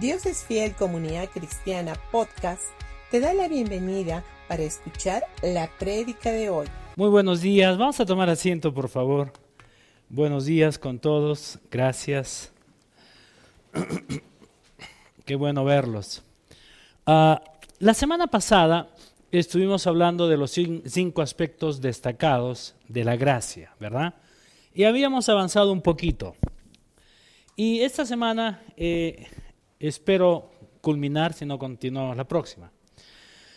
Dios es Fiel Comunidad Cristiana Podcast te da la bienvenida para escuchar la prédica de hoy. Muy buenos días, vamos a tomar asiento por favor. Buenos días con todos, gracias. Qué bueno verlos. Ah, la semana pasada estuvimos hablando de los cinco aspectos destacados de la gracia, ¿verdad? Y habíamos avanzado un poquito. Y esta semana eh, espero culminar si no continuamos la próxima.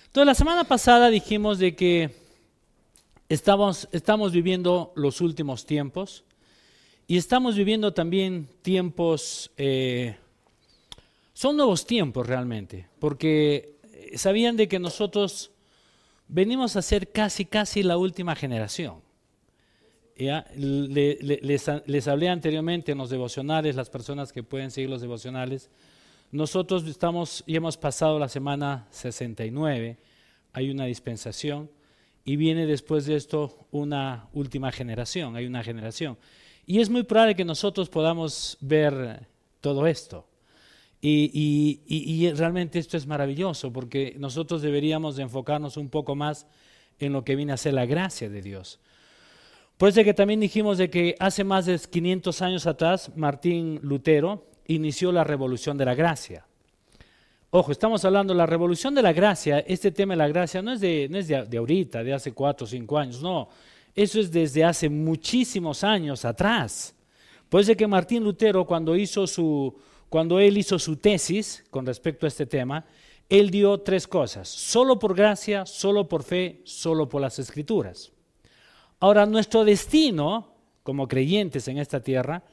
Entonces, la semana pasada dijimos de que estamos, estamos viviendo los últimos tiempos y estamos viviendo también tiempos, eh, son nuevos tiempos realmente, porque sabían de que nosotros venimos a ser casi, casi la última generación. ¿Ya? les, les hablé anteriormente en los devocionales, las personas que pueden seguir los devocionales, nosotros estamos y hemos pasado la semana 69, hay una dispensación y viene después de esto una última generación, hay una generación. Y es muy probable que nosotros podamos ver todo esto. Y, realmente esto es maravilloso porque nosotros deberíamos de enfocarnos un poco más en lo que viene a ser la gracia de Dios. Por eso que también dijimos de que hace más de 500 años atrás Martín Lutero inició la revolución de la gracia. Ojo, estamos hablando de la revolución de la gracia, este tema de la gracia no es de, no es de, ahorita, de hace cuatro o cinco años, no, eso es desde hace muchísimos años atrás. Puede que Martín Lutero, cuando, hizo su, cuando él hizo su tesis con respecto a este tema, él dio tres cosas, solo por gracia, solo por fe, solo por las escrituras. Ahora, nuestro destino como creyentes en esta tierra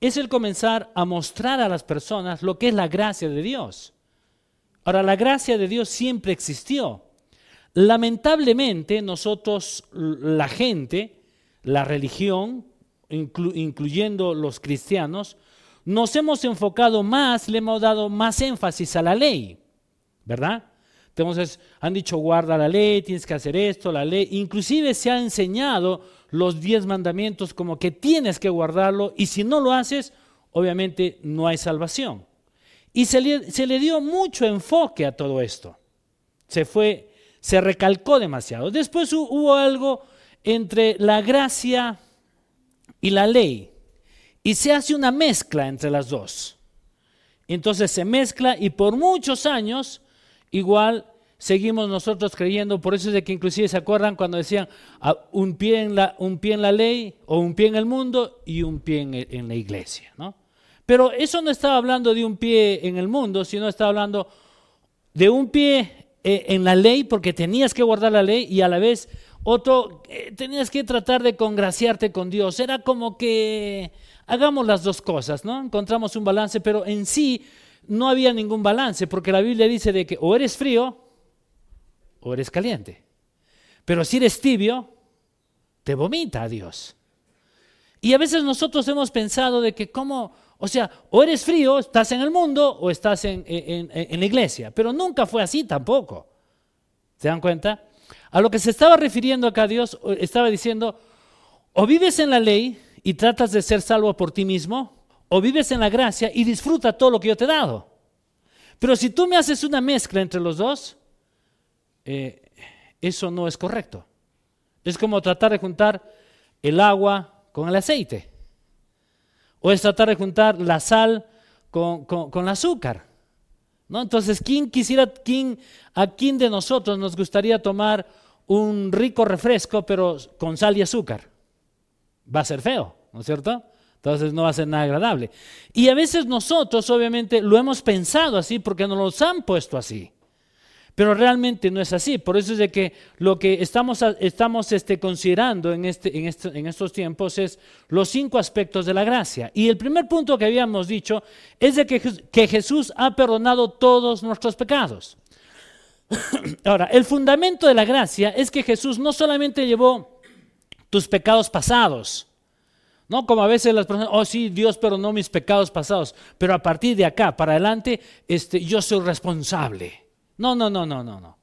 es el comenzar a mostrar a las personas lo que es la gracia de Dios. Ahora, la gracia de Dios siempre existió. Lamentablemente, nosotros, la gente, la religión, incluyendo los cristianos, nos hemos enfocado más, le hemos dado más énfasis a la ley, ¿verdad? Han dicho guarda la ley, tienes que hacer esto, la ley. Inclusive se ha enseñado los diez mandamientos como que tienes que guardarlo y si no lo haces, obviamente no hay salvación. Y se le, se le dio mucho enfoque a todo esto. Se fue, se recalcó demasiado. Después hubo algo entre la gracia y la ley y se hace una mezcla entre las dos. Entonces se mezcla y por muchos años igual seguimos nosotros creyendo, por eso es de que inclusive se acuerdan cuando decían ah, un, pie en la, un pie en la ley o un pie en el mundo y un pie en, la iglesia. ¿no? Pero eso no estaba hablando de un pie en el mundo, sino estaba hablando de un pie eh, en la ley porque tenías que guardar la ley y a la vez otro, eh, tenías que tratar de congraciarte con Dios. Era como que hagamos las dos cosas, ¿no? Encontramos un balance, pero en sí no había ningún balance, porque la Biblia dice de que o eres frío o eres caliente. Pero si eres tibio, te vomita a Dios. Y a veces nosotros hemos pensado de que como, o sea, o eres frío, estás en el mundo o estás en, en la iglesia, pero nunca fue así tampoco. ¿Se dan cuenta? A lo que se estaba refiriendo acá Dios estaba diciendo, o vives en la ley y tratas de ser salvo por ti mismo, o vives en la gracia y disfruta todo lo que yo te he dado. Pero si tú me haces una mezcla entre los dos, eh, eso no es correcto. Es como tratar de juntar el agua con el aceite. O es tratar de juntar la sal con, el azúcar. ¿no? Entonces, ¿quién quisiera, a quién de nosotros nos gustaría tomar un rico refresco pero con sal y azúcar? Va a ser feo, ¿no es cierto? Entonces no va a ser nada agradable. Y a veces nosotros obviamente lo hemos pensado así porque nos los han puesto así. Pero realmente no es así. Por eso es de que lo que estamos, estamos este, considerando en, este, en, este, en estos tiempos es los cinco aspectos de la gracia. Y el primer punto que habíamos dicho es de que, que Jesús ha perdonado todos nuestros pecados. Ahora, el fundamento de la gracia es que Jesús no solamente llevó tus pecados pasados, no como a veces las personas, oh sí, Dios perdonó mis pecados pasados, pero a partir de acá para adelante, este, yo soy responsable. No, no, no, no, no, no.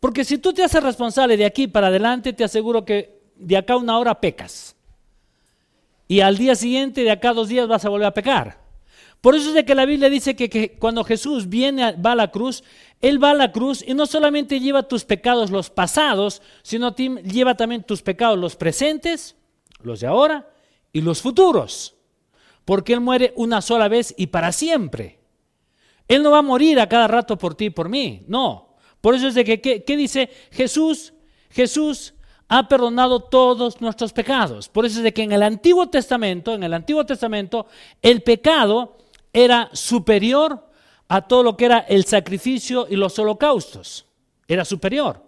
Porque si tú te haces responsable de aquí para adelante, te aseguro que de acá una hora pecas. Y al día siguiente, de acá dos días, vas a volver a pecar. Por eso es de que la Biblia dice que, cuando Jesús viene, va a la cruz, Él va a la cruz y no solamente lleva tus pecados los pasados, sino lleva también tus pecados los presentes, los de ahora y los futuros. Porque Él muere una sola vez y para siempre. Él no va a morir a cada rato por ti y por mí, no. Por eso es de que, ¿qué, dice Jesús? Jesús ha perdonado todos nuestros pecados. Por eso es de que en el Antiguo Testamento, en el Antiguo Testamento, el pecado era superior a todo lo que era el sacrificio y los holocaustos. Era superior.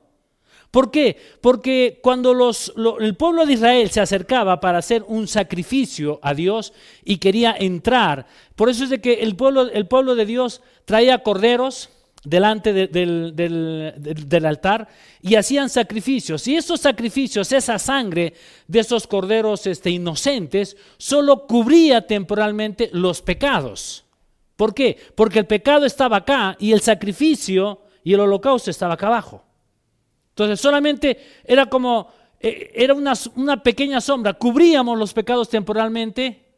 ¿Por qué? Porque cuando el pueblo de Israel se acercaba para hacer un sacrificio a Dios y quería entrar, por eso es de que el pueblo, de Dios traía corderos delante del, del, altar y hacían sacrificios. Y esos sacrificios, esa sangre de esos corderos este, inocentes, solo cubría temporalmente los pecados. ¿Por qué? Porque el pecado estaba acá y el sacrificio y el holocausto estaba acá abajo. Entonces solamente era como, eh, era una, una pequeña sombra, cubríamos los pecados temporalmente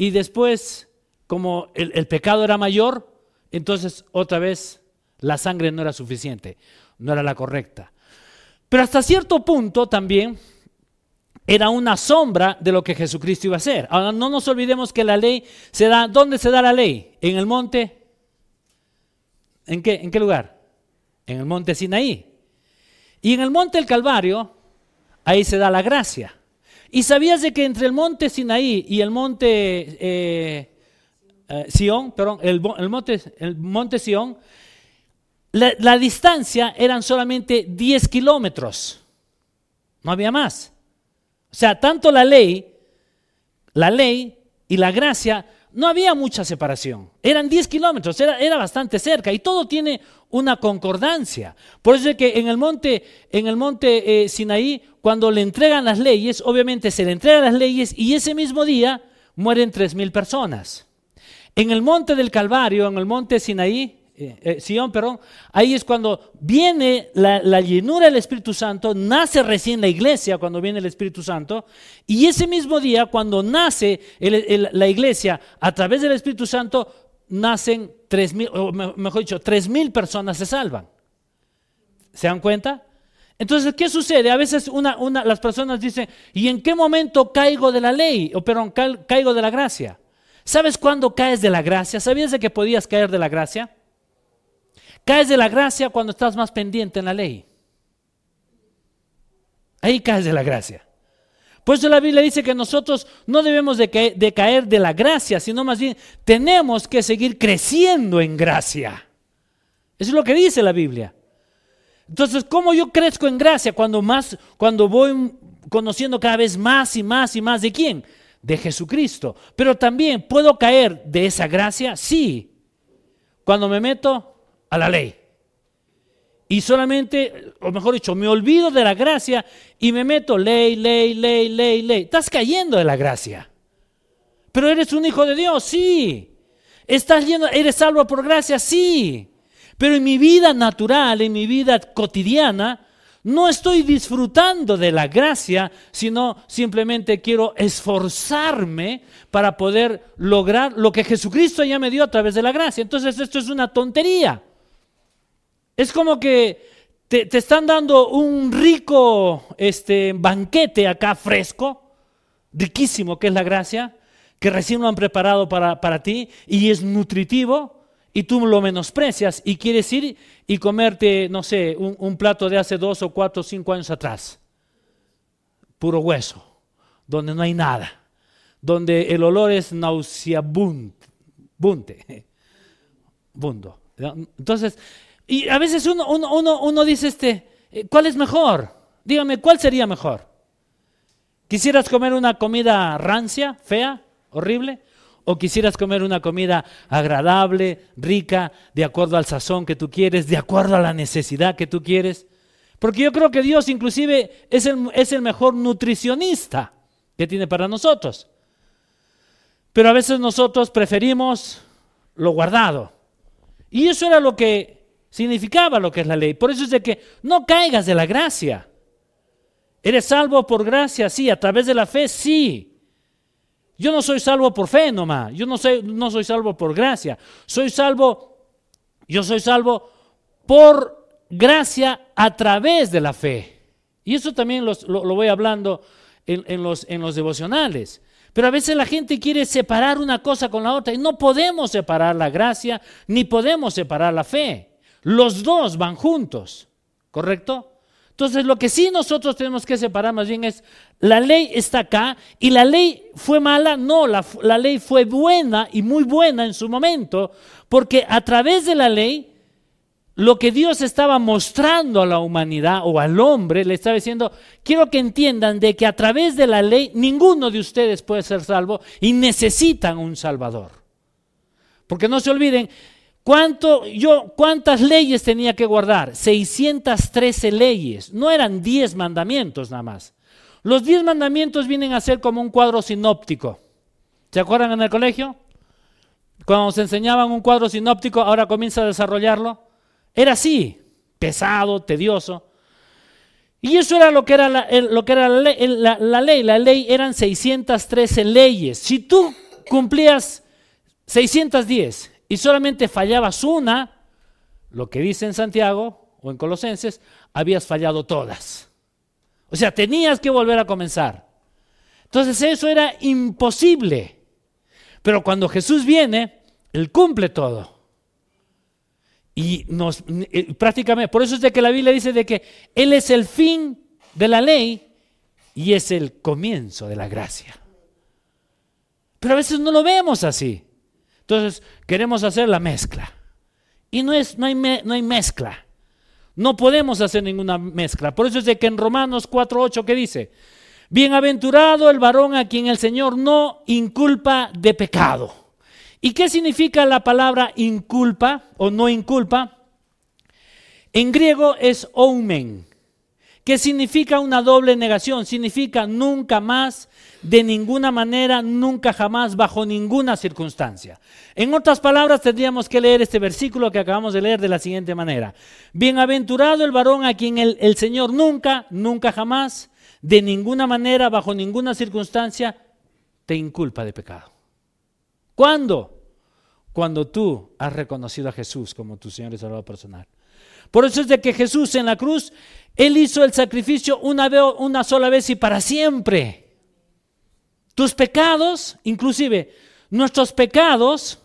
y después, como el, pecado era mayor, entonces otra vez la sangre no era suficiente, no era la correcta. Pero hasta cierto punto también era una sombra de lo que Jesucristo iba a hacer. Ahora no nos olvidemos que la ley se da, ¿dónde se da la ley? ¿En el monte? ¿En qué, en qué lugar? En el monte Sinaí. Y en el monte del Calvario, ahí se da la gracia. ¿Y sabías de que entre el monte Sinaí y el monte eh, eh, Sión, perdón, el, monte, el monte la, la, distancia eran solamente 10 kilómetros. No había más. O sea, tanto la ley, la ley y la gracia, no había mucha separación. Eran 10 kilómetros, era, era, bastante cerca y todo tiene una concordancia. Por eso es que en el monte, en el monte eh, Sinaí, cuando le entregan las leyes, obviamente se le entregan las leyes y ese mismo día mueren tres mil personas. En el monte del Calvario, en el monte Sinaí, eh, eh, Sion, perdón, ahí es cuando viene la, llenura del Espíritu Santo, nace recién la iglesia cuando viene el Espíritu Santo, y ese mismo día, cuando nace la iglesia a través del Espíritu Santo, nacen tres mil, o mejor dicho, tres mil personas se salvan. ¿Se dan cuenta? Entonces, ¿qué sucede? A veces una, una, las personas dicen, ¿y en qué momento caigo de la ley? O perdón, caigo de la gracia. ¿Sabes cuándo caes de la gracia? ¿Sabías de que podías caer de la gracia? Caes de la gracia cuando estás más pendiente en la ley. Ahí caes de la gracia. Por eso la Biblia dice que nosotros no debemos de, caer de la gracia, sino más bien tenemos que seguir creciendo en gracia. Eso es lo que dice la Biblia. Entonces, ¿cómo yo crezco en gracia cuando más, cuando voy conociendo cada vez más y más y más de quién? De Jesucristo. Pero también puedo caer de esa gracia, sí. Cuando me meto a la ley. Y solamente, o mejor dicho, me olvido de la gracia y me meto ley, ley, ley, ley, ley. Estás cayendo de la gracia. Pero eres un hijo de Dios, sí. Estás lleno, eres salvo por gracia, sí. Pero en mi vida natural, en mi vida cotidiana, no estoy disfrutando de la gracia, sino simplemente quiero esforzarme para poder lograr lo que Jesucristo ya me dio a través de la gracia. Entonces esto es una tontería. Es como que te, están dando un rico este, banquete acá fresco, riquísimo, que es la gracia, que recién lo han preparado para, para ti y es nutritivo y tú lo menosprecias y quieres ir y comerte, no sé, un, un, plato de hace dos o cuatro o cinco años atrás. Puro hueso, donde no hay nada, donde el olor es nauseabundo. Bundo. Entonces, y a veces uno, uno, dice, este, eh, ¿cuál es mejor? Dígame, ¿cuál sería mejor? ¿Quisieras comer una comida rancia, fea, horrible? ¿O quisieras comer una comida agradable, rica, de acuerdo al sazón que tú quieres, de acuerdo a la necesidad que tú quieres? Porque yo creo que Dios inclusive es el, es el mejor nutricionista que tiene para nosotros. Pero a veces nosotros preferimos lo guardado. Y eso era lo que significaba lo que es la ley. Por eso es de que no caigas de la gracia. Eres salvo por gracia, sí, a través de la fe, sí. Yo no soy salvo por fe nomás, yo no soy, no soy salvo por gracia, soy salvo, yo soy salvo por gracia a través de la fe. Y eso también lo, voy hablando en, los, en los devocionales. Pero a veces la gente quiere separar una cosa con la otra y no podemos separar la gracia ni podemos separar la fe. Los dos van juntos, ¿correcto? Entonces, lo que sí nosotros tenemos que separar más bien es, la ley está acá y la ley fue mala, no, la, ley fue buena y muy buena en su momento, porque a través de la ley, lo que Dios estaba mostrando a la humanidad o al hombre, le estaba diciendo, quiero que entiendan de que a través de la ley ninguno de ustedes puede ser salvo y necesitan un Salvador. Porque no se olviden, ¿Cuánto, yo, ¿Cuántas leyes tenía que guardar? 613 leyes. No eran 10 mandamientos nada más. Los 10 mandamientos vienen a ser como un cuadro sinóptico. ¿Se acuerdan en el colegio? Cuando nos enseñaban un cuadro sinóptico, ahora comienza a desarrollarlo. Era así, pesado, tedioso. Y eso era lo que era lo que era la ley. La ley eran 613 leyes. Si tú cumplías 610 y solamente fallabas una, lo que dice en Santiago o en Colosenses, habías fallado todas. O sea, tenías que volver a comenzar. Entonces eso era imposible. Pero cuando Jesús viene, Él cumple todo. Y nos eh, prácticamente, por eso es de que la Biblia dice de que Él es el fin de la ley y es el comienzo de la gracia. Pero a veces no lo vemos así. Entonces queremos hacer la mezcla. Y no, es, no, hay, no hay mezcla. No podemos hacer ninguna mezcla. Por eso es de que en Romanos 4.8 que dice, bienaventurado el varón a quien el Señor no inculpa de pecado. ¿Y qué significa la palabra inculpa o no inculpa? En griego es oumen, que significa una doble negación, significa nunca más, de ninguna manera, nunca jamás, bajo ninguna circunstancia. En otras palabras, tendríamos que leer este versículo que acabamos de leer de la siguiente manera. Bienaventurado el varón a quien el Señor nunca, nunca jamás, de ninguna manera, bajo ninguna circunstancia, te inculpa de pecado. ¿Cuándo? Cuando tú has reconocido a Jesús como tu Señor y Salvador personal. Por eso es de que Jesús en la cruz, Él hizo el sacrificio una, vez, una sola vez y para siempre. Tus pecados, inclusive nuestros pecados,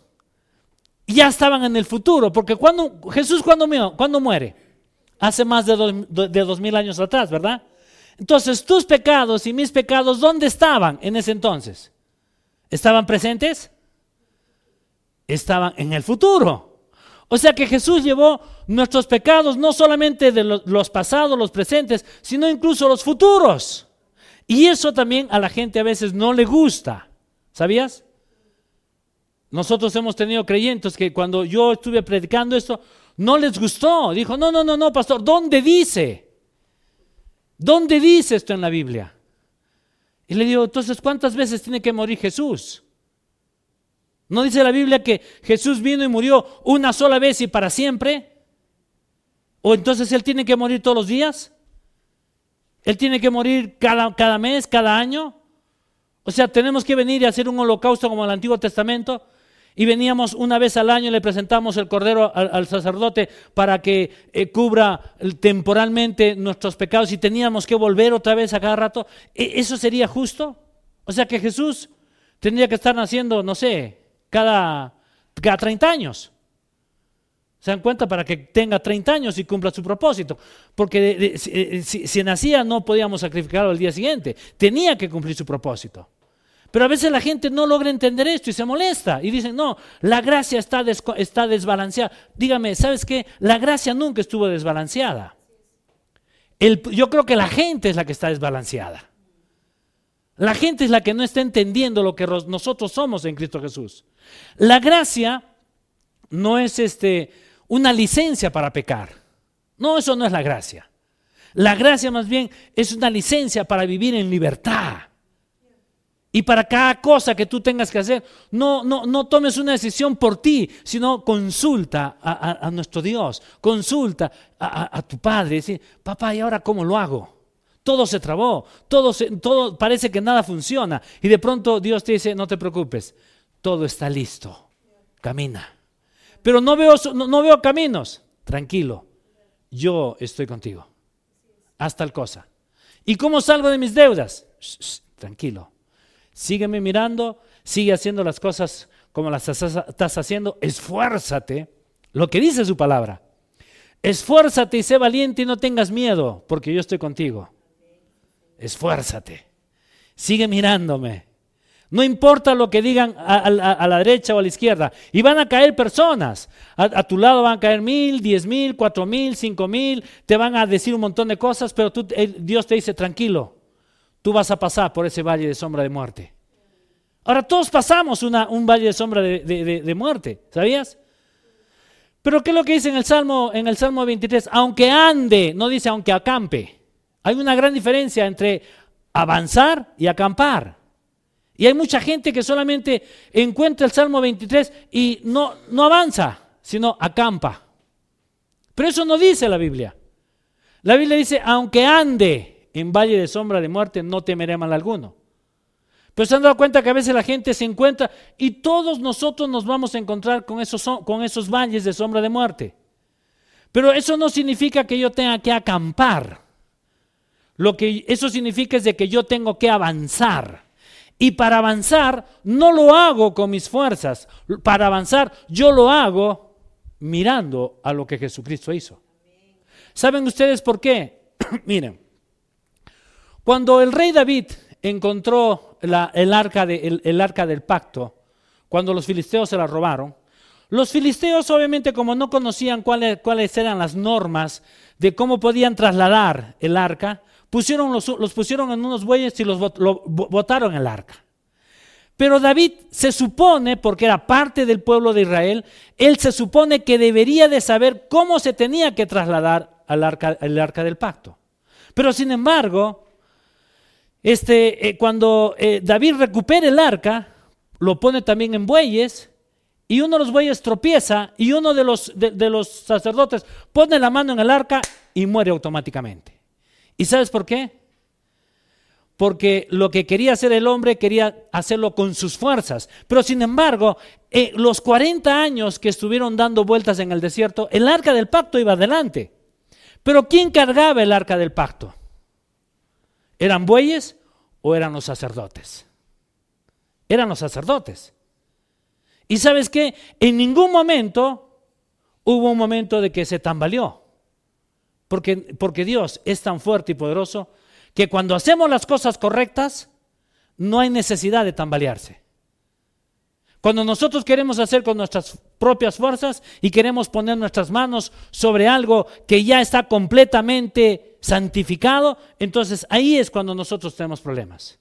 ya estaban en el futuro. Porque cuando, Jesús cuando, cuando muere, hace más de dos mil años atrás, ¿verdad? Entonces tus pecados y mis pecados, ¿dónde estaban en ese entonces? ¿Estaban presentes? estaban en el futuro. O sea que Jesús llevó nuestros pecados no solamente de los, pasados, los presentes, sino incluso los futuros. Y eso también a la gente a veces no le gusta. ¿Sabías? Nosotros hemos tenido creyentes que cuando yo estuve predicando esto, no les gustó. Dijo, no, no, no, no, pastor, ¿dónde dice? ¿Dónde dice esto en la Biblia? Y le digo, entonces, ¿cuántas veces tiene que morir Jesús? ¿No dice la Biblia que Jesús vino y murió una sola vez y para siempre? ¿O entonces Él tiene que morir todos los días? ¿Él tiene que morir cada, mes, cada año? O sea, tenemos que venir y hacer un holocausto como el Antiguo Testamento. Y veníamos una vez al año y le presentamos el cordero al, sacerdote para que eh, cubra temporalmente nuestros pecados y teníamos que volver otra vez a cada rato. ¿E, ¿Eso sería justo? O sea que Jesús tendría que estar naciendo, no sé, cada, cada 30 años. ¿Se dan cuenta? Para que tenga 30 años y cumpla su propósito. Porque eh, si, nacía no podíamos sacrificarlo al día siguiente. Tenía que cumplir su propósito. Pero a veces la gente no logra entender esto y se molesta. Y dicen, no, la gracia está, está desbalanceada. Dígame, ¿sabes qué? La gracia nunca estuvo desbalanceada. yo creo que la gente es la que está desbalanceada. La gente es la que no está entendiendo lo que nosotros somos en Cristo Jesús. La gracia no es este, una licencia para pecar. No, eso no es la gracia. La gracia más bien es una licencia para vivir en libertad. Y para cada cosa que tú tengas que hacer, no, no, no tomes una decisión por ti, sino consulta a, nuestro Dios, consulta a, tu Padre, decir, papá, ¿y ahora cómo lo hago? todo se trabó, todo, todo parece que nada funciona. Y de pronto Dios te dice, no te preocupes, todo está listo, camina. Pero no veo, no, veo caminos, tranquilo, yo estoy contigo. Haz tal cosa. ¿Y cómo salgo de mis deudas? tranquilo. Sígueme mirando, sigue haciendo las cosas como las estás haciendo, esfuérzate, lo que dice su palabra. Esfuérzate y sé valiente y no tengas miedo, porque yo estoy contigo. Esfuérzate. Sigue mirándome. No importa lo que digan a, la derecha o a la izquierda. Y van a caer personas. A, tu lado van a caer mil, diez mil, cuatro mil, cinco mil. Te van a decir un montón de cosas, pero tú, Dios te dice, tranquilo, tú vas a pasar por ese valle de sombra de muerte. Ahora todos pasamos un valle de sombra de, muerte, ¿sabías? Pero ¿qué es lo que dice en el Salmo, en el Salmo 23? Aunque ande, no dice aunque acampe. Hay una gran diferencia entre avanzar y acampar. Y hay mucha gente que solamente encuentra el Salmo 23 y no, no avanza, sino acampa. Pero eso no dice la Biblia. La Biblia dice, aunque ande en valle de sombra de muerte, no temeré mal alguno. Pero se han dado cuenta que a veces la gente se encuentra y todos nosotros nos vamos a encontrar con esos, con esos valles de sombra de muerte. Pero eso no significa que yo tenga que acampar. Lo que eso significa es de que yo tengo que avanzar. Y para avanzar no lo hago con mis fuerzas. Para avanzar yo lo hago mirando a lo que Jesucristo hizo. ¿Saben ustedes por qué? Miren, cuando el rey David encontró el, arca el, arca del pacto, cuando los filisteos se la robaron, los filisteos obviamente como no conocían cuáles eran las normas de cómo podían trasladar el arca, pusieron los, pusieron en unos bueyes y los botaron el arca. Pero David se supone, porque era parte del pueblo de Israel, él se supone que debería de saber cómo se tenía que trasladar al arca, el arca del pacto. Pero sin embargo, este, eh, cuando eh, David recupera el arca, lo pone también en bueyes, y uno de los bueyes tropieza, y uno de los, de, los sacerdotes pone la mano en el arca y muere automáticamente. ¿Y sabes por qué? Porque lo que quería hacer el hombre quería hacerlo con sus fuerzas. Pero sin embargo, eh, los 40 años que estuvieron dando vueltas en el desierto, el arca del pacto iba adelante. Pero ¿quién cargaba el arca del pacto? ¿Eran bueyes o eran los sacerdotes? Eran los sacerdotes. Y sabes qué? En ningún momento hubo un momento de que se tambaleó. Porque, porque Dios es tan fuerte y poderoso que cuando hacemos las cosas correctas, no hay necesidad de tambalearse. Cuando nosotros queremos hacer con nuestras propias fuerzas y queremos poner nuestras manos sobre algo que ya está completamente santificado, entonces ahí es cuando nosotros tenemos problemas.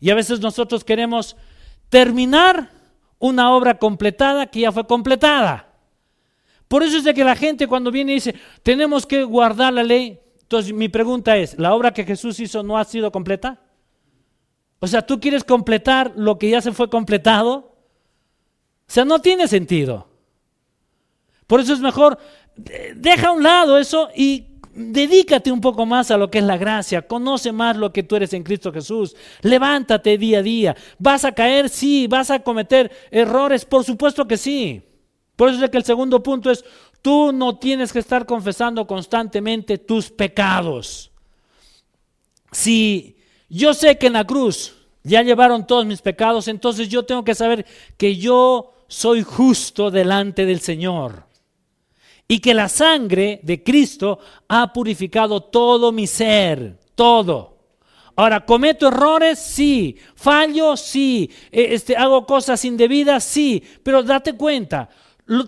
Y a veces nosotros queremos terminar una obra completada que ya fue completada. Por eso es de que la gente cuando viene y dice, tenemos que guardar la ley. Entonces mi pregunta es, ¿la obra que Jesús hizo no ha sido completa? O sea, ¿tú quieres completar lo que ya se fue completado? O sea, no tiene sentido. Por eso es mejor, deja a un lado eso y dedícate un poco más a lo que es la gracia, conoce más lo que tú eres en Cristo Jesús, levántate día a día, vas a caer, sí, vas a cometer errores, por supuesto que sí. Por eso es que el segundo punto es, tú no tienes que estar confesando constantemente tus pecados. Si yo sé que en la cruz ya llevaron todos mis pecados, entonces yo tengo que saber que yo soy justo delante del Señor. Y que la sangre de Cristo ha purificado todo mi ser, todo. Ahora, ¿cometo errores? Sí. ¿Fallo? Sí. Eh, este, ¿Hago cosas indebidas? Sí. Pero date cuenta,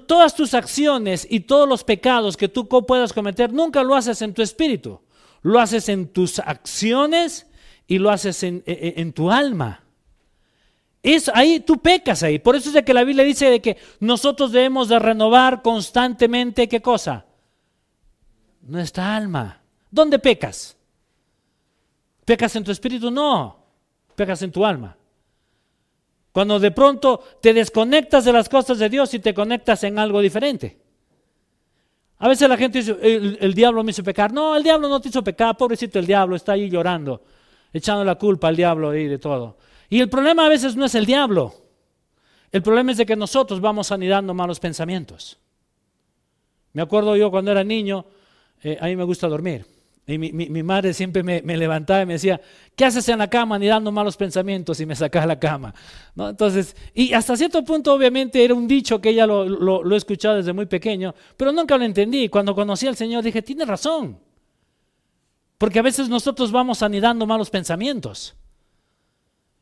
todas tus acciones y todos los pecados que tú puedas cometer, nunca lo haces en tu espíritu. Lo haces en tus acciones y lo haces en, en tu alma. Es ahí tú pecas ahí. Por eso es de que la Biblia dice de que nosotros debemos de renovar constantemente qué cosa? Nuestra alma. ¿Dónde pecas? ¿Pecas en tu espíritu? No. Pecas en tu alma. Cuando de pronto te desconectas de las cosas de Dios y te conectas en algo diferente. A veces la gente dice, el, diablo me hizo pecar. No, el diablo no te hizo pecar, pobrecito el diablo, está ahí llorando, echando la culpa al diablo ahí de todo. Y el problema a veces no es el diablo. El problema es de que nosotros vamos anidando malos pensamientos. Me acuerdo yo cuando era niño, eh, a mí me gusta dormir. Y mi, madre siempre me, levantaba y me decía, ¿qué haces en la cama ni dando malos pensamientos y me sacas la cama? ¿No? Entonces, y hasta cierto punto obviamente era un dicho que ella lo, lo, he escuchado desde muy pequeño, pero nunca lo entendí. Cuando conocí al Señor dije, tiene razón. Porque a veces nosotros vamos anidando malos pensamientos.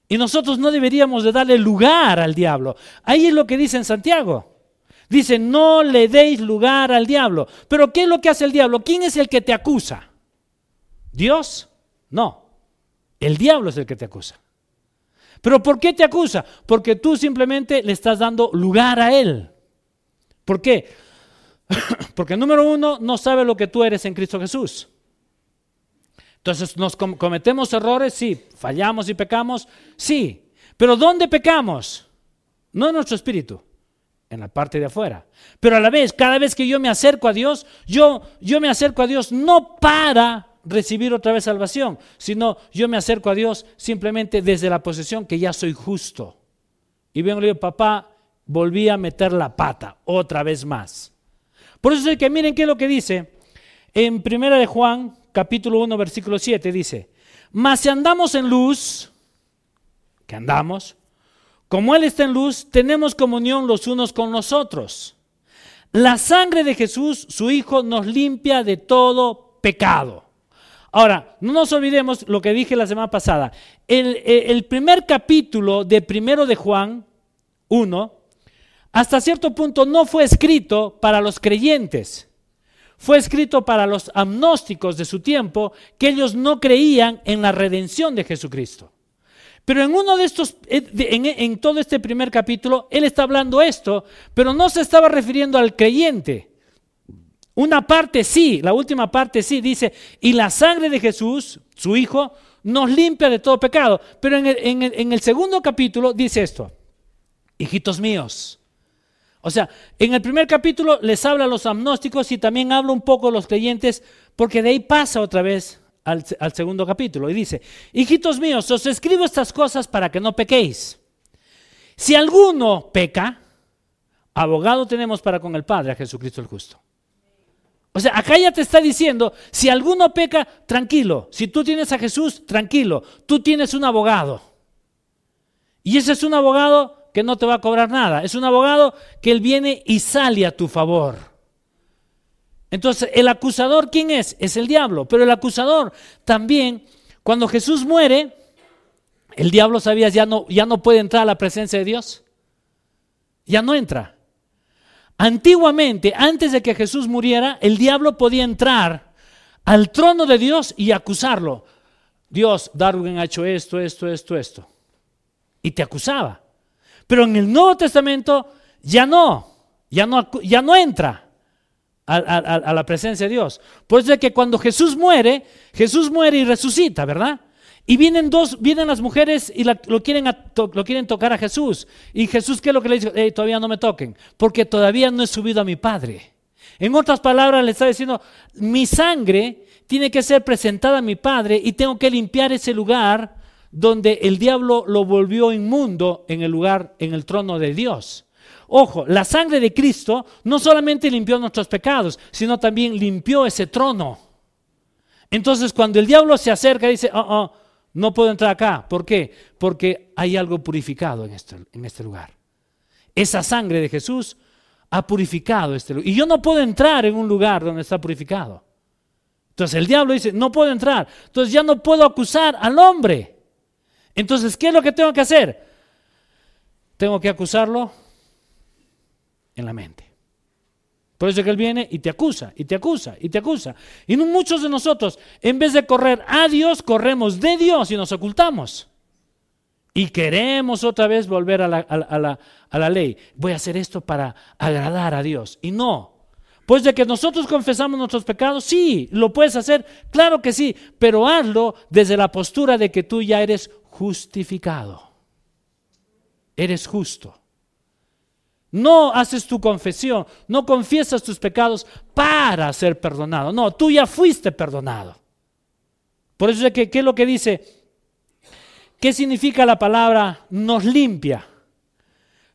Y nosotros no deberíamos de darle lugar al diablo. Ahí es lo que dice en Santiago. Dice, no le deis lugar al diablo. Pero ¿qué es lo que hace el diablo? ¿Quién es el que te acusa? ¿Dios? No. El diablo es el que te acusa. ¿Pero por qué te acusa? Porque tú simplemente le estás dando lugar a él. ¿Por qué? Porque número uno, no sabe lo que tú eres en Cristo Jesús. Entonces, ¿nos cometemos errores? Sí. ¿Fallamos y pecamos? Sí. Pero ¿dónde pecamos? No en nuestro espíritu, en la parte de afuera. Pero a la vez, cada vez que yo me acerco a Dios, yo, yo me acerco a Dios no para recibir otra vez salvación, sino yo me acerco a Dios simplemente desde la posición que ya soy justo. Y vengo y le digo, papá, volví a meter la pata otra vez más. Por eso es que miren qué es lo que dice en Primera de Juan, capítulo 1, versículo 7, dice, mas si andamos en luz, que andamos, como Él está en luz, tenemos comunión los unos con los otros. La sangre de Jesús, su Hijo, nos limpia de todo pecado. Ahora, no nos olvidemos lo que dije la semana pasada. El, primer capítulo de primero de Juan 1, hasta cierto punto no fue escrito para los creyentes. Fue escrito para los agnósticos de su tiempo, que ellos no creían en la redención de Jesucristo. Pero en uno de estos, en, en todo este primer capítulo, él está hablando esto, pero no se estaba refiriendo al creyente, una parte sí, la última parte sí, dice, y la sangre de Jesús, su Hijo, nos limpia de todo pecado. Pero en el, segundo capítulo dice esto, hijitos míos. O sea, en el primer capítulo les habla a los agnósticos y también habla un poco a los creyentes, porque de ahí pasa otra vez al, al segundo capítulo y dice, hijitos míos, os escribo estas cosas para que no pequéis. Si alguno peca, abogado tenemos para con el Padre, a Jesucristo el justo. O sea, acá ya te está diciendo, si alguno peca, tranquilo. Si tú tienes a Jesús, tranquilo. Tú tienes un abogado. Y ese es un abogado que no te va a cobrar nada. Es un abogado que él viene y sale a tu favor. Entonces, el acusador, ¿quién es? Es el diablo. Pero el acusador también, cuando Jesús muere, el diablo, ¿sabías? Ya no, ya no puede entrar a la presencia de Dios. Ya no entra. Antiguamente, antes de que Jesús muriera, el diablo podía entrar al trono de Dios y acusarlo. Dios, Darwin ha hecho esto, esto, esto, esto. Y te acusaba. Pero en el Nuevo Testamento ya no, ya no, ya no entra a, a la presencia de Dios. Por eso es que cuando Jesús muere, Jesús muere y resucita, ¿verdad? Y vienen dos, vienen las mujeres y lo, quieren lo, quieren tocar a Jesús. Y Jesús, ¿qué es lo que le dice? todavía no me toquen, porque todavía no he subido a mi Padre. En otras palabras, le está diciendo, mi sangre tiene que ser presentada a mi Padre y tengo que limpiar ese lugar donde el diablo lo volvió inmundo en el lugar, en el trono de Dios. Ojo, la sangre de Cristo no solamente limpió nuestros pecados, sino también limpió ese trono. Entonces, cuando el diablo se acerca, dice, oh, oh, no puedo entrar acá. ¿Por qué? Porque hay algo purificado en este, en este lugar. Esa sangre de Jesús ha purificado este lugar. Y yo no puedo entrar en un lugar donde está purificado. Entonces el diablo dice, no puedo entrar. Entonces ya no puedo acusar al hombre. Entonces, ¿qué es lo que tengo que hacer? Tengo que acusarlo en la mente. Por eso que Él viene y te acusa, y te acusa, y te acusa. Y muchos de nosotros, en vez de correr a Dios, corremos de Dios y nos ocultamos. Y queremos otra vez volver a la, a la, ley. Voy a hacer esto para agradar a Dios. Y no. Pues de que nosotros confesamos nuestros pecados, sí, lo puedes hacer, claro que sí, pero hazlo desde la postura de que tú ya eres justificado. Eres justo. No haces tu confesión, no confiesas tus pecados para ser perdonado. No, tú ya fuiste perdonado. Por eso es que, ¿qué es lo que dice? ¿Qué significa la palabra nos limpia?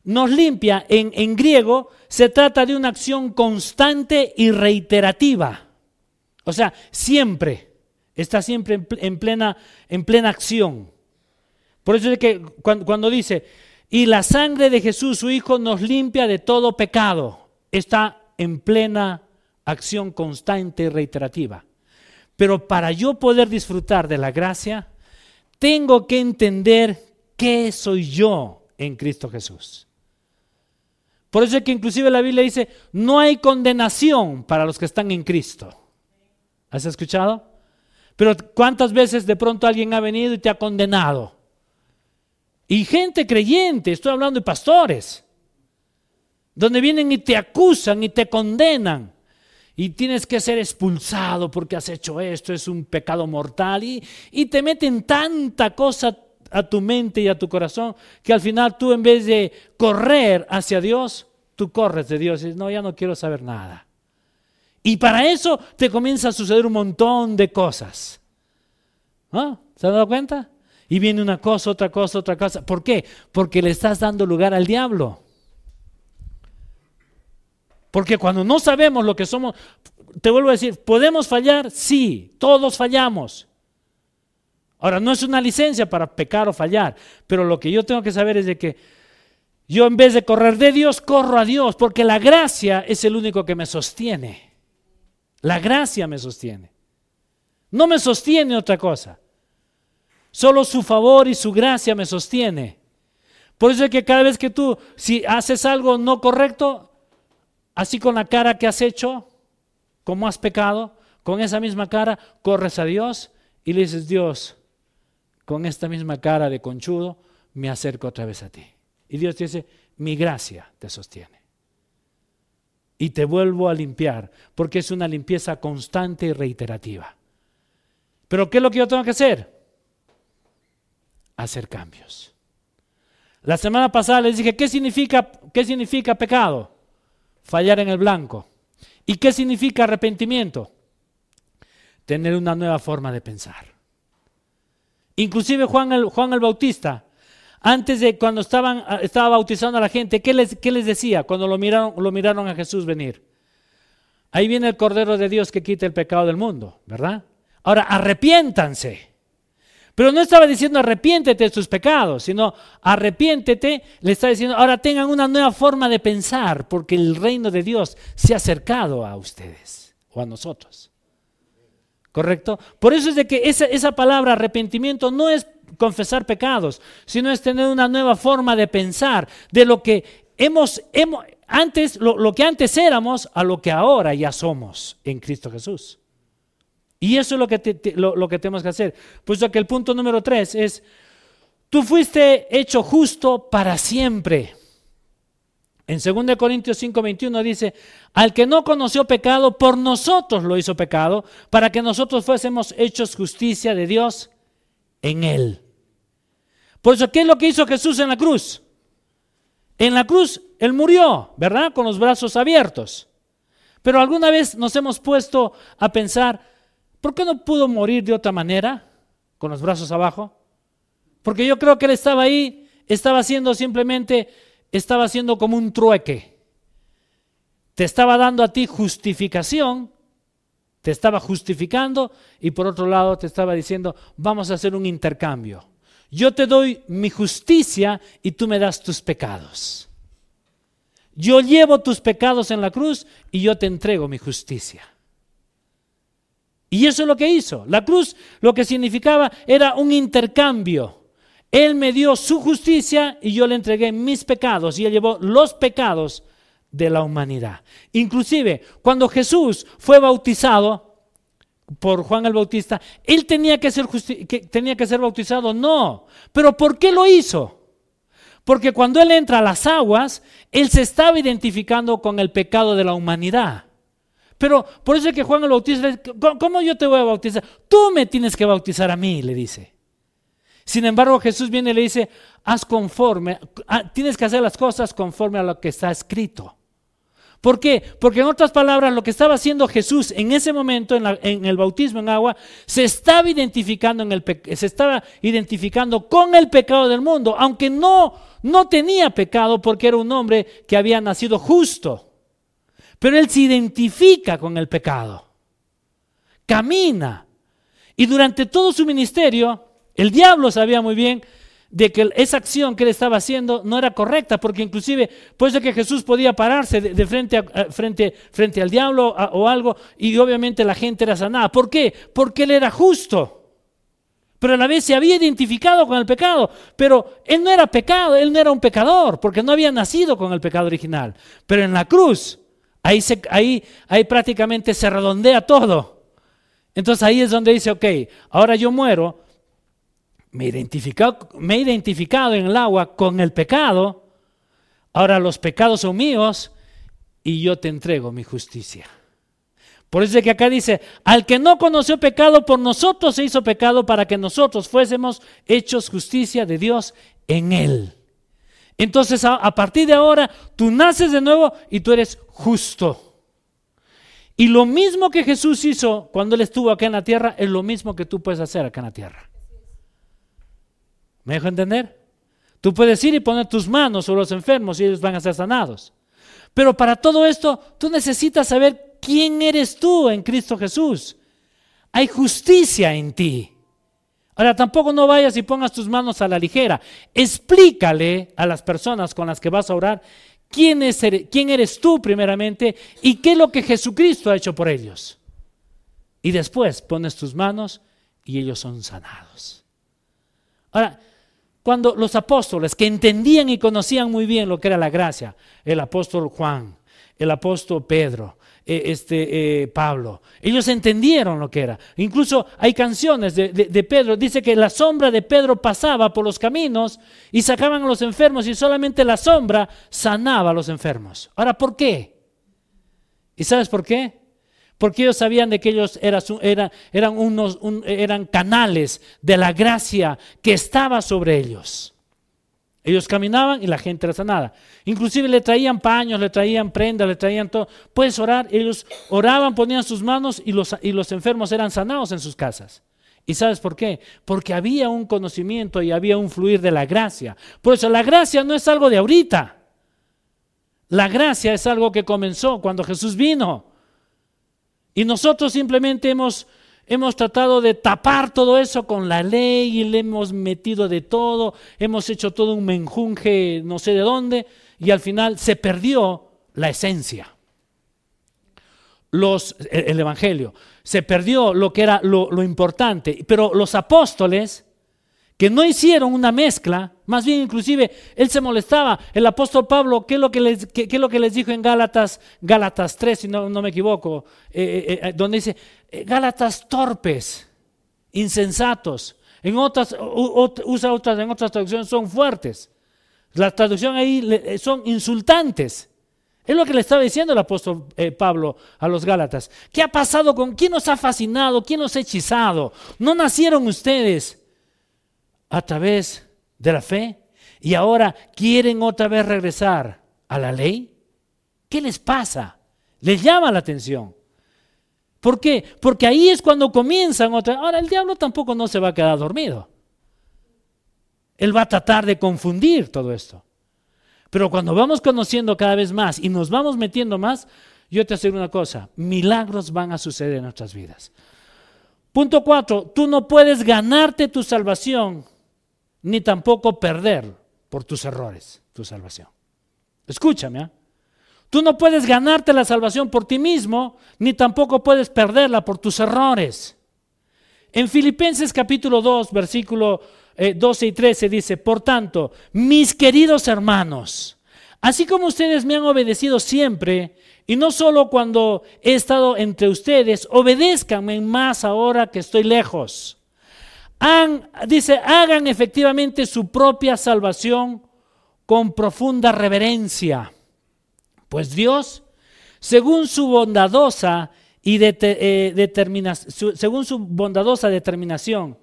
Nos limpia en, griego se trata de una acción constante y reiterativa. O sea, siempre, está siempre en, plena, en plena acción. Por eso es que cuando, cuando dice, y la sangre de Jesús, su Hijo, nos limpia de todo pecado, está en plena acción constante y reiterativa. Pero para yo poder disfrutar de la gracia, tengo que entender qué soy yo en Cristo Jesús. Por eso es que inclusive la Biblia dice, no hay condenación para los que están en Cristo. ¿Has escuchado? Pero ¿cuántas veces de pronto alguien ha venido y te ha condenado? Y gente creyente, estoy hablando de pastores, donde vienen y te acusan y te condenan. Y tienes que ser expulsado porque has hecho esto, es un pecado mortal. Y, te meten tanta cosa a tu mente y a tu corazón que al final tú en vez de correr hacia Dios, tú corres de Dios y dices, no, ya no quiero saber nada. Y para eso te comienza a suceder un montón de cosas. ¿No? ¿Se han dado cuenta? Y viene una cosa, otra cosa, otra cosa. ¿Por qué? Porque le estás dando lugar al diablo. Porque cuando no sabemos lo que somos, te vuelvo a decir, ¿podemos fallar? Sí, todos fallamos. Ahora, no es una licencia para pecar o fallar, pero lo que yo tengo que saber es de que yo en vez de correr de Dios, corro a Dios, porque la gracia es el único que me sostiene. La gracia me sostiene. No me sostiene otra cosa. Solo su favor y su gracia me sostiene. Por eso es que cada vez que tú, si haces algo no correcto, así con la cara que has hecho, como has pecado, con esa misma cara, corres a Dios y le dices, Dios, con esta misma cara de conchudo, me acerco otra vez a ti. Y Dios te dice, mi gracia te sostiene y te vuelvo a limpiar, porque es una limpieza constante y reiterativa. Pero ¿qué es lo que yo tengo que hacer? Hacer cambios. La semana pasada les dije, ¿qué significa, qué significa pecado? Fallar en el blanco. ¿Y qué significa arrepentimiento? Tener una nueva forma de pensar. Inclusive Juan el, Juan el Bautista antes de cuando estaban, ah, estaba bautizando a la gente, ¿qué les, les decía cuando lo miraron, lo miraron a Jesús venir? Ahí viene el Cordero de Dios que quita el pecado del mundo, ¿verdad? Ahora, arrepiéntanse. Pero no estaba diciendo arrepiéntete de tus pecados, sino arrepiéntete, le está diciendo, ahora tengan una nueva forma de pensar, porque el reino de Dios se ha acercado a ustedes o a nosotros. ¿Correcto? Por eso es de que esa, esa palabra arrepentimiento no es confesar pecados, sino es tener una nueva forma de pensar de lo que hemos, hemos antes, lo, que antes éramos a lo que ahora ya somos en Cristo Jesús. Y eso es lo que, lo, que tenemos que hacer. Puesto que el punto número tres es, tú fuiste hecho justo para siempre. En 2 Corintios 5:21 dice, al que no conoció pecado, por nosotros lo hizo pecado, para que nosotros fuésemos hechos justicia de Dios en él. Por eso, ¿qué es lo que hizo Jesús en la cruz? En la cruz Él murió, ¿verdad? Con los brazos abiertos. Pero alguna vez nos hemos puesto a pensar, ¿por qué no pudo morir de otra manera? Con los brazos abajo. Porque yo creo que Él estaba ahí, estaba haciendo simplemente, estaba haciendo como un trueque. Te estaba dando a ti justificación te estaba justificando y por otro lado te estaba diciendo, vamos a hacer un intercambio. Yo te doy mi justicia y tú me das tus pecados. Yo llevo tus pecados en la cruz y yo te entrego mi justicia. Y eso es lo que hizo. La cruz lo que significaba era un intercambio. Él me dio su justicia y yo le entregué mis pecados y él llevó los pecados de la humanidad. Inclusive, cuando Jesús fue bautizado por Juan el Bautista, él tenía que ser, tenía que ser bautizado, no. Pero ¿por qué lo hizo? Porque cuando él entra a las aguas, él se estaba identificando con el pecado de la humanidad. Pero por eso es que Juan el Bautista, ¿cómo yo te voy a bautizar? Tú me tienes que bautizar a mí, le dice. Sin embargo, Jesús viene y le dice, haz conforme, ah, tienes que hacer las cosas conforme a lo que está escrito. ¿Por qué? Porque en otras palabras, lo que estaba haciendo Jesús en ese momento, en, el bautismo en agua, se estaba identificando se estaba identificando con el pecado del mundo, aunque no, no tenía pecado porque era un hombre que había nacido justo. Pero él se identifica con el pecado. Camina. Y durante todo su ministerio, el diablo sabía muy bien de que esa acción que él estaba haciendo no era correcta, porque inclusive puede ser que Jesús podía pararse de, frente, frente, frente al diablo o algo y obviamente la gente era sanada. ¿Por qué? Porque él era justo. Pero a la vez se había identificado con el pecado. Pero él no era pecado, él no era un pecador, porque no había nacido con el pecado original. Pero en la cruz, ahí, ahí, ahí prácticamente se redondea todo. Entonces ahí es donde dice, ok, ahora yo muero, me me he identificado en el agua con el pecado, ahora los pecados son míos y yo te entrego mi justicia. Por eso es que acá dice, al que no conoció pecado, por nosotros se hizo pecado para que nosotros fuésemos hechos justicia de Dios en él. Entonces a, partir de ahora tú naces de nuevo y tú eres justo. Y lo mismo que Jesús hizo cuando él estuvo acá en la tierra es lo mismo que tú puedes hacer acá en la tierra. ¿Me dejo entender? Tú puedes ir y poner tus manos sobre los enfermos y ellos van a ser sanados. Pero para todo esto, tú necesitas saber quién eres tú en Cristo Jesús. Hay justicia en ti. Ahora tampoco no vayas y pongas tus manos a la ligera. Explícale a las personas con las que vas a orar quién, es, quién eres tú primeramente y qué es lo que Jesucristo ha hecho por ellos. Y después pones tus manos y ellos son sanados. Ahora, cuando los apóstoles que entendían y conocían muy bien lo que era la gracia, el apóstol Juan, el apóstol Pedro, eh, este, eh, Pablo, ellos entendieron lo que era. Incluso hay canciones de, de, Pedro, dice que la sombra de Pedro pasaba por los caminos y sacaban a los enfermos y solamente la sombra sanaba a los enfermos. Ahora, ¿por qué? ¿Y sabes por qué? porque ellos sabían de que ellos eran, eran, unos, eran canales de la gracia que estaba sobre ellos. Ellos caminaban y la gente era sanada. Inclusive le traían paños, le traían prendas, le traían todo. Puedes orar, ellos oraban, ponían sus manos y los, y los enfermos eran sanados en sus casas. ¿Y sabes por qué? Porque había un conocimiento y había un fluir de la gracia. Por eso la gracia no es algo de ahorita. La gracia es algo que comenzó cuando Jesús vino. Y nosotros simplemente hemos, hemos tratado de tapar todo eso con la ley y le hemos metido de todo, hemos hecho todo un menjunje no sé de dónde y al final se perdió la esencia. Los, el, Evangelio, se perdió lo que era lo, lo importante, pero los apóstoles que no hicieron una mezcla, más bien inclusive él se molestaba, el apóstol Pablo, ¿qué es lo que les, dijo en Gálatas, Gálatas 3, si no, no me equivoco, eh, eh, eh, donde dice, Gálatas torpes, insensatos, en otras, usa otras, en otras traducciones son fuertes, la traducción ahí son insultantes. Es lo que le estaba diciendo el apóstol Pablo a los Gálatas. ¿Qué ha pasado con quién nos ha fascinado? ¿Quién nos ha hechizado? ¿No nacieron ustedes? A través de la fe y ahora quieren otra vez regresar a la ley? ¿Qué les pasa? Les llama la atención. ¿Por qué? Porque ahí es cuando comienzan otra. Ahora el diablo tampoco no se va a quedar dormido. Él va a tratar de confundir todo esto. Pero cuando vamos conociendo cada vez más y nos vamos metiendo más, yo te aseguro una cosa, milagros van a suceder en nuestras vidas. Punto cuatro, tú no puedes ganarte tu salvación ni tampoco perder por tus errores tu salvación. Escúchame, ¿ah? tú no puedes ganarte la salvación por ti mismo, ni tampoco puedes perderla por tus errores. En Filipenses capítulo 2, versículo 12 eh, y 13 dice, por tanto, mis queridos hermanos, así como ustedes me han obedecido siempre, y no solo cuando he estado entre ustedes, obedézcanme más ahora que estoy lejos dice, hagan efectivamente su propia salvación con profunda reverencia. Pues Dios, según su bondadosa y eh, según su bondadosa determinación,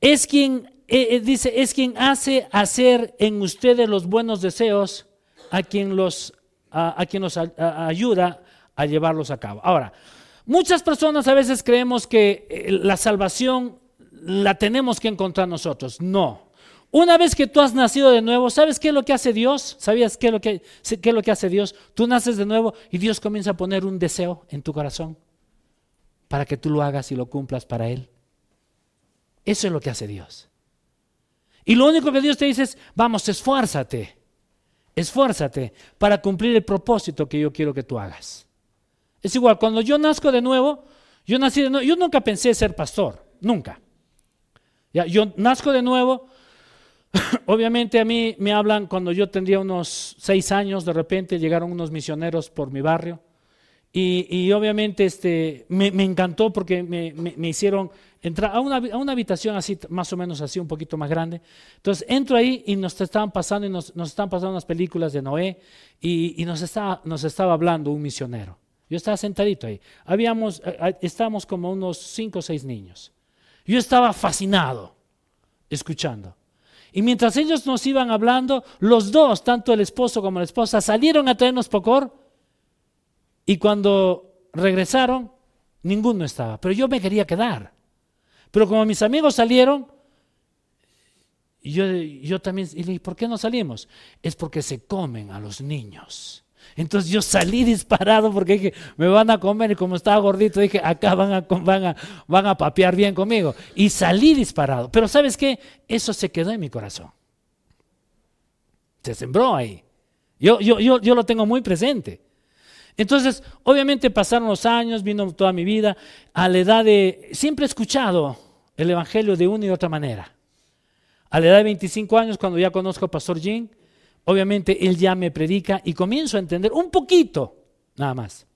es quien eh, dice, es quien hace hacer en ustedes los buenos deseos a quien los, a, quien nos ayuda a llevarlos a cabo. Ahora, muchas personas a veces creemos que eh, la salvación la tenemos que encontrar nosotros. No. Una vez que tú has nacido de nuevo, ¿sabes qué es lo que hace Dios? ¿Sabías qué es lo que, qué es lo que hace Dios? Tú naces de nuevo y Dios comienza a poner un deseo en tu corazón para que tú lo hagas y lo cumplas para Él. Eso es lo que hace Dios. Y lo único que Dios te dice es, vamos, esfuérzate, esfuérzate para cumplir el propósito que yo quiero que tú hagas. Es igual, cuando yo nazco de nuevo, yo nací de nuevo, yo nunca pensé ser pastor, nunca. Yo nazco de nuevo, obviamente a mí me hablan cuando yo tendría unos seis años, de repente llegaron unos misioneros por mi barrio y, obviamente este, me, encantó porque me, hicieron entrar a una, habitación así, más o menos así, un poquito más grande. Entonces entro ahí y nos estaban pasando, y nos, estaban pasando unas películas de Noé y, nos, estaba, nos estaba hablando un misionero. Yo estaba sentadito ahí. Habíamos, eh, estábamos como unos cinco o seis niños. Yo estaba fascinado escuchando. Y mientras ellos nos iban hablando, los dos, tanto el esposo como la esposa, salieron a traernos pocor y cuando regresaron, ninguno estaba. Pero yo me quería quedar. Pero como mis amigos salieron, yo, yo también, y ¿por qué no salimos? Es porque se comen a los niños. Entonces yo salí disparado porque dije, me van a comer y como estaba gordito dije, acá van a, van a, a papear bien conmigo. Y salí disparado. Pero ¿sabes qué? Eso se quedó en mi corazón. Se sembró ahí. Yo, yo, yo, yo lo tengo muy presente. Entonces, obviamente pasaron los años, vino toda mi vida, a la edad de, siempre he escuchado el Evangelio de una y otra manera. A la edad de 25 años, cuando ya conozco al Pastor Jim, obviamente él ya me predica y comienzo a entender un poquito, nada más.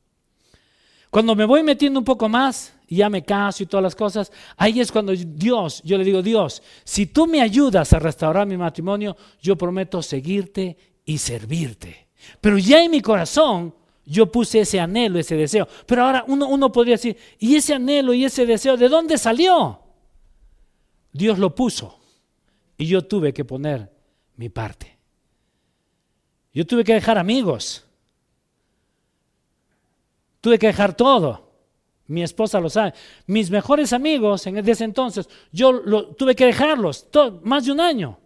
Cuando me voy metiendo un poco más y ya me caso y todas las cosas, ahí es cuando Dios, yo le digo, Dios, si tú me ayudas a restaurar mi matrimonio, yo prometo seguirte y servirte. Pero ya en mi corazón yo puse ese anhelo, ese deseo. Pero ahora uno, uno podría decir, ¿y ese anhelo y ese deseo de dónde salió? Dios lo puso y yo tuve que poner mi parte. Yo tuve que dejar amigos. Tuve que dejar todo. Mi esposa lo sabe. Mis mejores amigos en ese entonces, yo lo, tuve que dejarlos más de un año.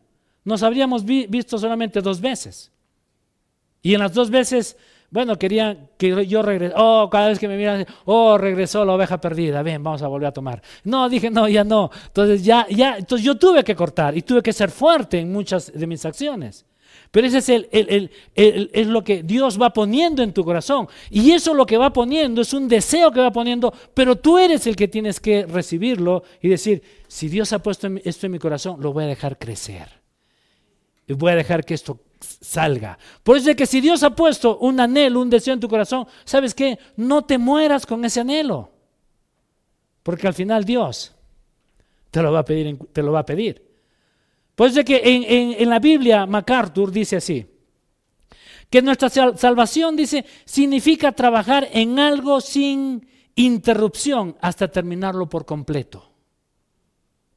Nos habríamos visto solamente dos veces. Y en las dos veces bueno, querían que yo regrese. Oh, cada vez que me miran, oh, regresó la oveja perdida. Ven, vamos a volver a tomar. No, dije, no, ya no. Entonces, ya, ya, entonces yo tuve que cortar y tuve que ser fuerte en muchas de mis acciones. Pero ese es, el, lo que Dios va poniendo en tu corazón. Y eso lo que va poniendo es un deseo que va poniendo, pero tú eres el que tienes que recibirlo y decir, si Dios ha puesto esto en mi corazón, lo voy a dejar crecer. Y voy a dejar que esto salga. Por eso es que si Dios ha puesto un anhelo, un deseo en tu corazón, ¿sabes qué? No te mueras con ese anhelo. Porque al final Dios te lo va a pedir. Te lo va a pedir. Por eso es que en, en la Biblia MacArthur dice así, que nuestra salvación, dice, significa trabajar en algo sin interrupción hasta terminarlo por completo.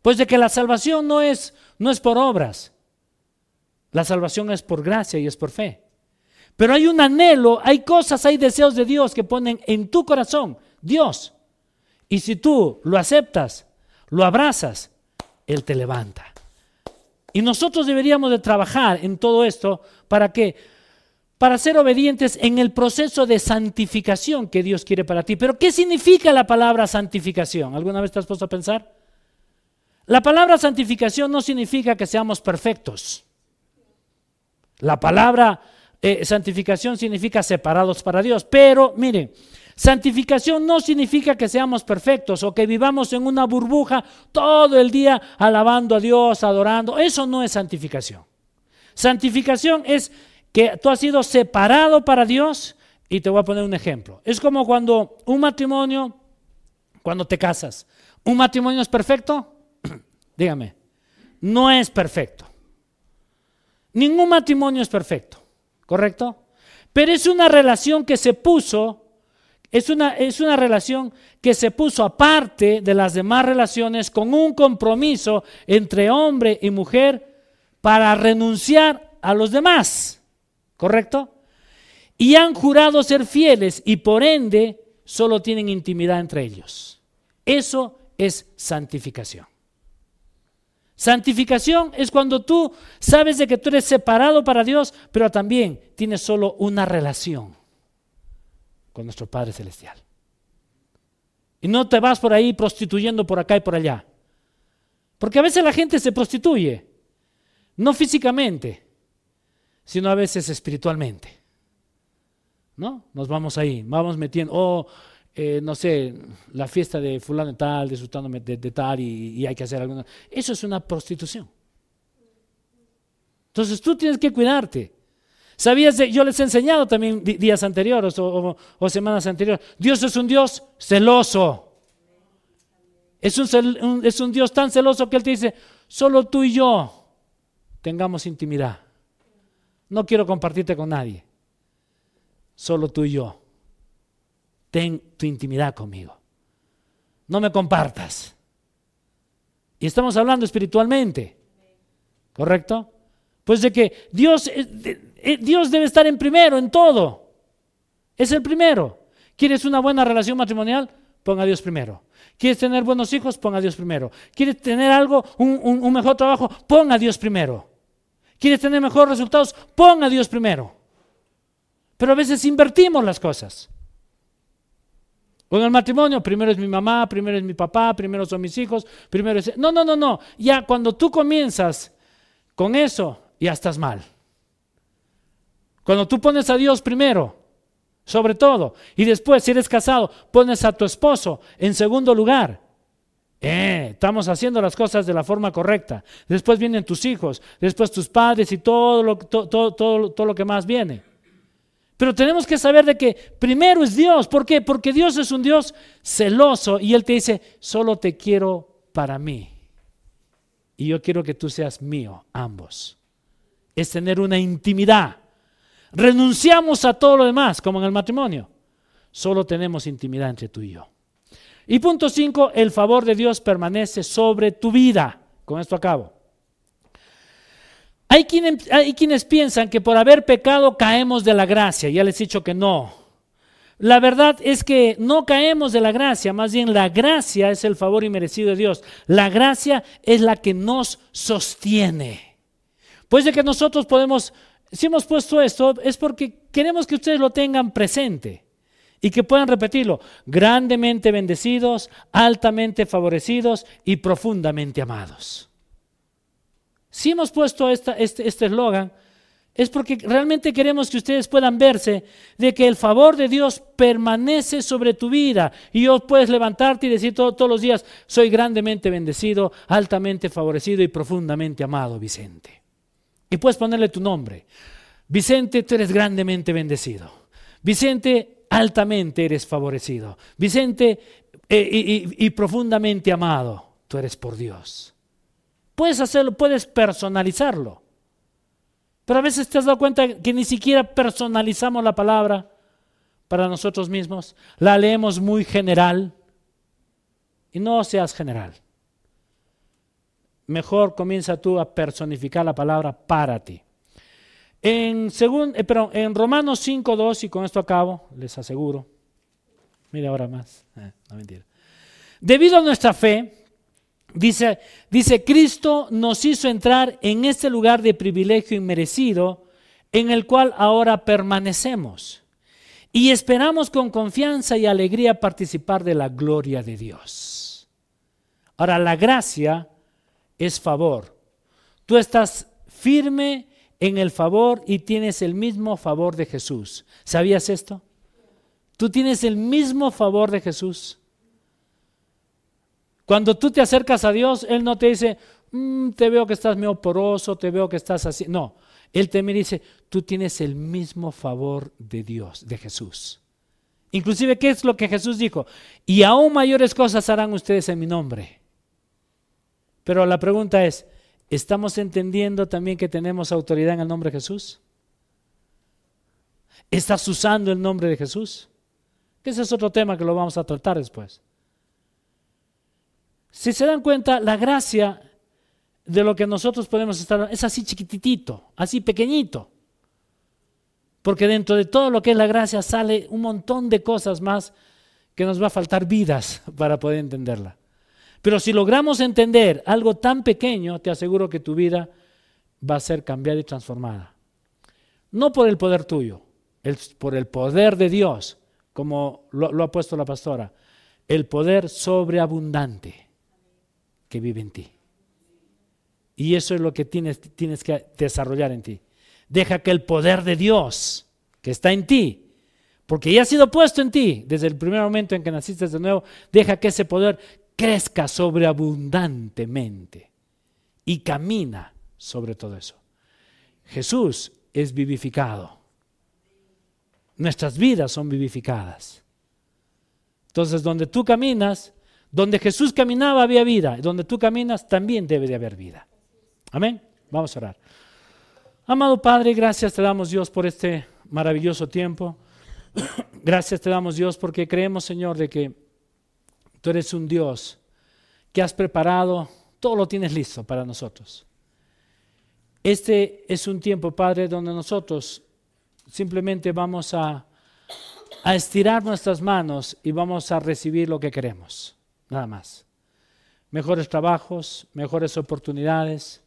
Pues de que la salvación no es, no es por obras, la salvación es por gracia y es por fe. Pero hay un anhelo, hay cosas, hay deseos de Dios que ponen en tu corazón Dios. Y si tú lo aceptas, lo abrazas, Él te levanta. Y nosotros deberíamos de trabajar en todo esto para que para ser obedientes en el proceso de santificación que Dios quiere para ti. Pero ¿qué significa la palabra santificación? ¿Alguna vez te has puesto a pensar? La palabra santificación no significa que seamos perfectos. La palabra eh, santificación significa separados para Dios. Pero miren, santificación no significa que seamos perfectos o que vivamos en una burbuja todo el día alabando a Dios, adorando. Eso no es santificación. Santificación es que tú has sido separado para Dios. Y te voy a poner un ejemplo. Es como cuando un matrimonio, cuando te casas, ¿un matrimonio es perfecto? Dígame, no es perfecto. Ningún matrimonio es perfecto, ¿correcto? Pero es una relación que se puso, Es una, es una relación que se puso aparte de las demás relaciones con un compromiso entre hombre y mujer para renunciar a los demás. ¿Correcto? Y han jurado ser fieles y por ende solo tienen intimidad entre ellos. Eso es santificación. Santificación es cuando tú sabes de que tú eres separado para Dios, pero también tienes solo una relación con nuestro Padre Celestial. Y no te vas por ahí prostituyendo por acá y por allá. Porque a veces la gente se prostituye, no físicamente, sino a veces espiritualmente. ¿No? Nos vamos ahí, vamos metiendo, oh, eh, no sé, la fiesta de fulano de tal, de, de tal y, y, hay que hacer alguna. Eso es una prostitución. Entonces tú tienes que cuidarte. ¿Sabías? De, yo les he enseñado también días anteriores o, semanas anteriores. Dios es un Dios celoso. Es un, es un Dios tan celoso que Él te dice, solo tú y yo tengamos intimidad. No quiero compartirte con nadie. Solo tú y yo. Ten tu intimidad conmigo. No me compartas. Y estamos hablando espiritualmente. ¿Correcto? Pues de que Dios, Dios debe estar en primero, en todo. Es el primero. ¿Quieres una buena relación matrimonial? Ponga a Dios primero. ¿Quieres tener buenos hijos? Ponga a Dios primero. ¿Quieres tener algo, un, un mejor trabajo? Ponga a Dios primero. ¿Quieres tener mejores resultados? Ponga a Dios primero. Pero a veces invertimos las cosas. En el matrimonio, primero es mi mamá, primero es mi papá, primero son mis hijos, primero es... No, no, no, no. Ya cuando tú comienzas con eso, ya estás mal. Cuando tú pones a Dios primero, sobre todo, y después, si eres casado, pones a tu esposo en segundo lugar, eh, estamos haciendo las cosas de la forma correcta. Después vienen tus hijos, después tus padres y todo lo, todo, lo que más viene. Pero tenemos que saber de que primero es Dios. ¿Por qué? Porque Dios es un Dios celoso y Él te dice, solo te quiero para mí. Y yo quiero que tú seas mío, ambos. Es tener una intimidad. Renunciamos a todo lo demás, como en el matrimonio. Solo tenemos intimidad entre tú y yo. Y punto 5, el favor de Dios permanece sobre tu vida. Con esto acabo. Hay quienes, hay quienes piensan que por haber pecado caemos de la gracia. Ya les he dicho que no. La verdad es que no caemos de la gracia, más bien la gracia es el favor inmerecido de Dios. La gracia es la que nos sostiene. Pues de que nosotros podemos, si hemos puesto esto, es porque queremos que ustedes lo tengan presente y que puedan repetirlo, grandemente bendecidos, altamente favorecidos y profundamente amados. Si hemos puesto este eslogan, este es porque realmente queremos que ustedes puedan verse de que el favor de Dios permanece sobre tu vida y hoy puedes levantarte y decir todos los días, soy grandemente bendecido, altamente favorecido y profundamente amado, Vicente. Y puedes ponerle tu nombre. Vicente, tú eres grandemente bendecido. Vicente, altamente eres favorecido. Vicente, eh, y, profundamente amado, tú eres por Dios. Puedes hacerlo, puedes personalizarlo. Pero a veces te has dado cuenta que ni siquiera personalizamos la palabra para nosotros mismos. La leemos muy general. Y no seas general. Mejor comienza tú a personificar la palabra para ti. En, eh, en Romanos 5.2, y con esto acabo, les aseguro. Mire ahora más. Eh, no mentira. Debido a nuestra fe, dice, dice, Cristo nos hizo entrar en este lugar de privilegio inmerecido en el cual ahora permanecemos. Y esperamos con confianza y alegría participar de la gloria de Dios. Ahora, la gracia es favor. Tú estás firme en el favor y tienes el mismo favor de Jesús. ¿Sabías esto? Tú tienes el mismo favor de Jesús. Cuando tú te acercas a Dios, Él no te dice, mm, te veo que estás medio poroso, te veo que estás así. No, Él te dice, tú tienes el mismo favor de Dios, de Jesús. Inclusive, ¿qué es lo que Jesús dijo? Y aún mayores cosas harán ustedes en mi nombre. Pero la pregunta es, ¿Estamos entendiendo también que tenemos autoridad en el nombre de Jesús? ¿Estás usando el nombre de Jesús? Ese es otro tema que lo vamos a tratar después. Si se dan cuenta, la gracia de lo que nosotros podemos estar es así chiquitito, así pequeñito. Porque dentro de todo lo que es la gracia sale un montón de cosas más que nos va a faltar vidas para poder entenderla. Pero si logramos entender algo tan pequeño, te aseguro que tu vida va a ser cambiada y transformada. No por el poder tuyo, por el poder de Dios, como lo, lo ha puesto la pastora, el poder sobreabundante que vive en ti. Y eso es lo que tienes, tienes que desarrollar en ti. Deja que el poder de Dios que está en ti, porque ya ha sido puesto en ti desde el primer momento en que naciste de nuevo, deja que ese poder crezca sobreabundantemente y camina sobre todo eso. Jesús es vivificado. Nuestras vidas son vivificadas. Entonces, donde tú caminas, donde Jesús caminaba había vida, donde tú caminas también debe de haber vida. Amén. Vamos a orar. Amado Padre, gracias te damos Dios por este maravilloso tiempo. Gracias te damos Dios porque creemos, Señor, de que Tú eres un Dios que has preparado, todo lo tienes listo para nosotros. Este es un tiempo, Padre, donde nosotros simplemente vamos a, a estirar nuestras manos y vamos a recibir lo que queremos, nada más. Mejores trabajos, mejores oportunidades,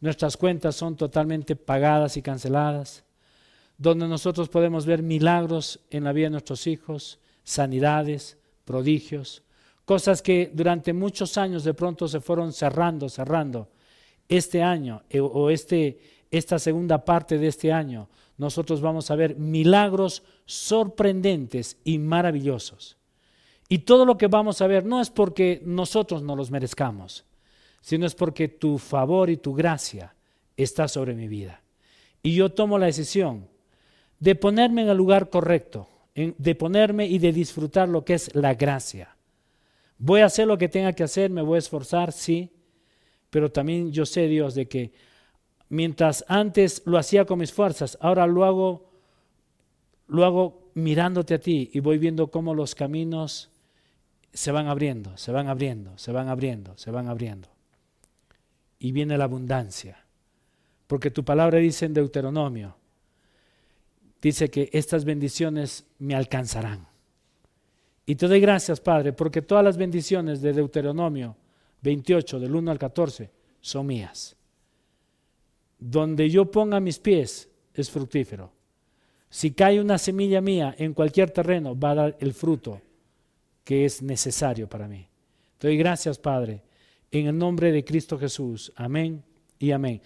nuestras cuentas son totalmente pagadas y canceladas, donde nosotros podemos ver milagros en la vida de nuestros hijos, sanidades, prodigios, cosas que durante muchos años de pronto se fueron cerrando, cerrando. Este año eh, o este, esta segunda parte de este año, nosotros vamos a ver milagros sorprendentes y maravillosos. Y todo lo que vamos a ver no es porque nosotros no los merezcamos, sino es porque tu favor y tu gracia está sobre mi vida. Y yo tomo la decisión de ponerme en el lugar correcto, de ponerme y de disfrutar lo que es la gracia. Voy a hacer lo que tenga que hacer, me voy a esforzar, sí, pero también yo sé, Dios, de que mientras antes lo hacía con mis fuerzas, ahora lo hago, lo hago mirándote a ti y voy viendo cómo los caminos se van abriendo, se van abriendo, se van abriendo, se van abriendo. Y viene la abundancia. Porque tu palabra dice en Deuteronomio, dice que estas bendiciones me alcanzarán. Y te doy gracias, Padre, porque todas las bendiciones de Deuteronomio 28, del 1 al 14, son mías. Donde yo ponga mis pies es fructífero. Si cae una semilla mía en cualquier terreno, va a dar el fruto que es necesario para mí. Te doy gracias, Padre, en el nombre de Cristo Jesús. Amén y amén.